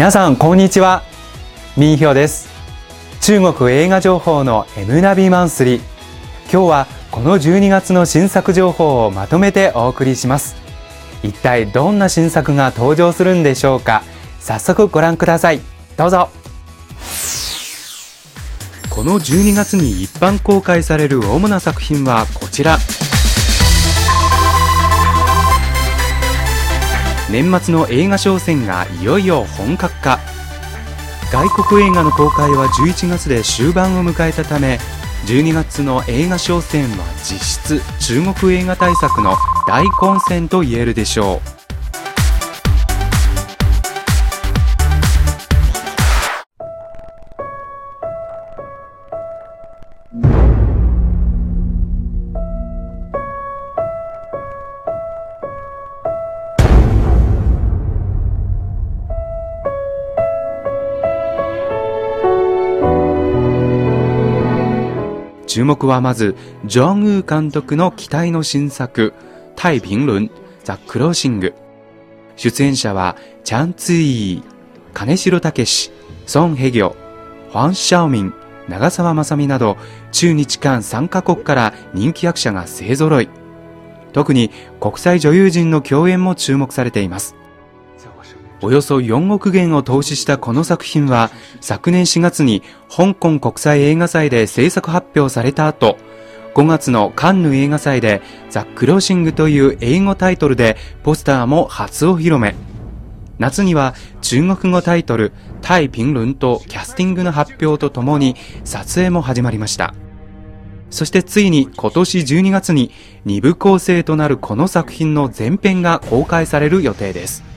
皆さんこんにちは。民票です。中国映画情報の M ナビマンスリー。今日はこの12月の新作情報をまとめてお送りします。一体どんな新作が登場するんでしょうか。早速ご覧ください。どうぞ。この12月に一般公開される主な作品はこちら。年末の映画商戦がいよいよ本格化。外国映画の公開は11月で終盤を迎えたため12月の映画商戦は実質中国映画対策の大混戦と言えるでしょう。注目はまず、ジョン・ウー監督の期待の新作、太平輪、ザ・クローシング。出演者は、チャン・ツイー、金城武史、ソン・ヘギョ、ファン・シャオミン、長澤まさみなど、中日韓3カ国から人気役者が勢揃い。特に国際女優陣の共演も注目されています。およそ4億元を投資したこの作品は、昨年4月に香港国際映画祭で制作発表された後、5月のカンヌ映画祭でザ・クローシングという英語タイトルでポスターも初お披露目。夏には中国語タイトル、タイ・ピンルンとキャスティングの発表とともに撮影も始まりました。そしてついに今年12月に2部構成となるこの作品の前編が公開される予定です。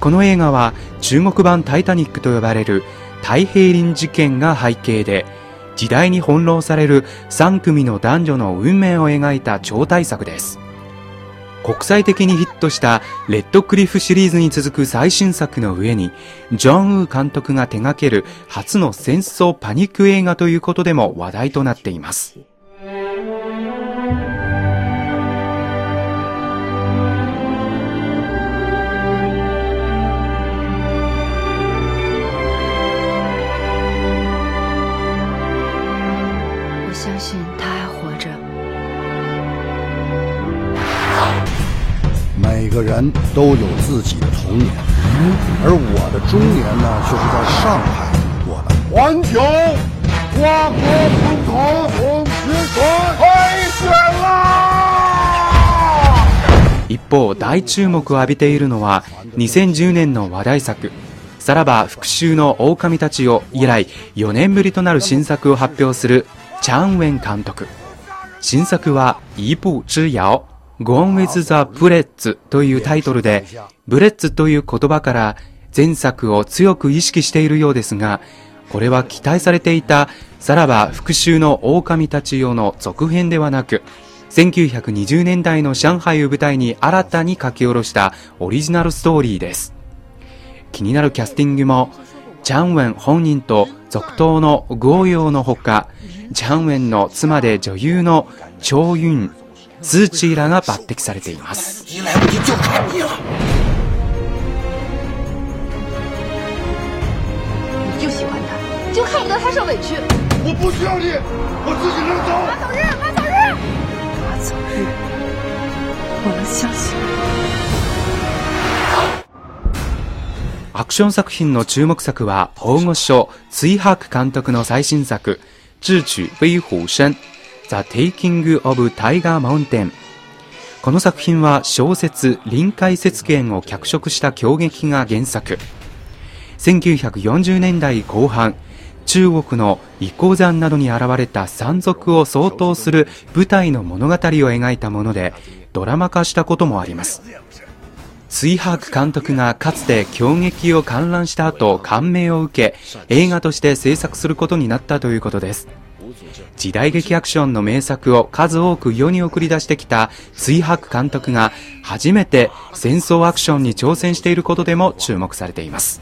この映画は中国版タイタニックと呼ばれる太平輪事件が背景で時代に翻弄される3組の男女の運命を描いた超大作です。国際的にヒットしたレッドクリフシリーズに続く最新作の上にジョン・ウー監督が手掛ける初の戦争パニック映画ということでも話題となっています。个人都有自己的童年，而我的中年呢，却是在上海度过的。环球跨国总统总决赛开选啦！一方、大注目を浴びているのは2010年の話題作「さらば復讐の狼たちを」以来4年ぶりとなる新作を発表するチャン・ウェン監督新作は「一步之遥」Gone with the Bullets というタイトルで、ブレッツという言葉から前作を強く意識しているようですが、これは期待されていたさらば復讐の狼たち用の続編ではなく、1920年代の上海を舞台に新たに書き下ろしたオリジナルストーリーです。気になるキャスティングも、チャンウェン本人と続投のゴーヨーのほか、チャンウェンの妻で女優のチョウユンスーチーらが抜擢されています，アクション作品の注目作は大御所、追白監督の最新作、智取威虎山。The Taking of Tiger Mountain この作品は小説臨海雪原を脚色した狂劇が原作。1940年代後半中国の遺構山などに現れた山賊を相当する舞台の物語を描いたものでドラマ化したこともあります。ツイハーク監督がかつて狂劇を観覧した後感銘を受け映画として制作することになったということです。時代劇アクションの名作を数多く世に送り出してきた追白監督が初めて戦争アクションに挑戦していることでも注目されています。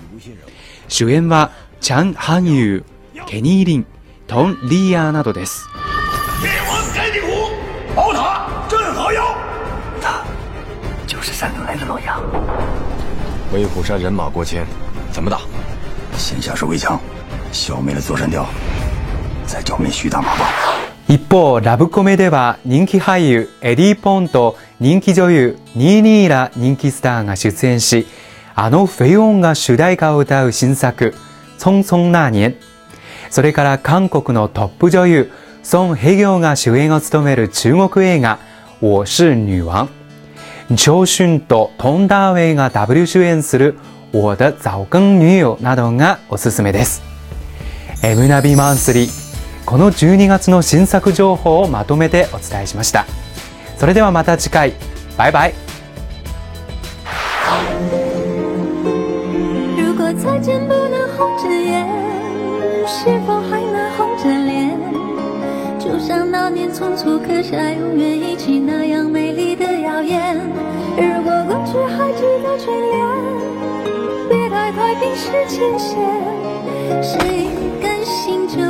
主演はチャン・ハンユー、ケニー・リン、トン・リーヤーなどです。威虎山人马过千，怎么打？先下手为强，消灭了座山雕。一方、ラブコメでは人気俳優エディ・ポンと人気女優ニーニーら人気スターが出演し、あのフェイオンが主題歌を歌う新作、匆匆那年。それから韓国のトップ女優、ソン・ヘギョが主演を務める中国映画、我是女王。長春とトンダーウェイがダブル主演する我的早更女友などがおすすめです。M ナビマンスリー。この12月の新作情報をまとめてお伝えしました。それではまた次回。バイバイ。如果再见不能红着眼，是否还能红着脸？就像那年匆促刻下永远一起那样美丽的谣言。如果过去还值得眷恋，别太快冰释前嫌。谁甘心就这？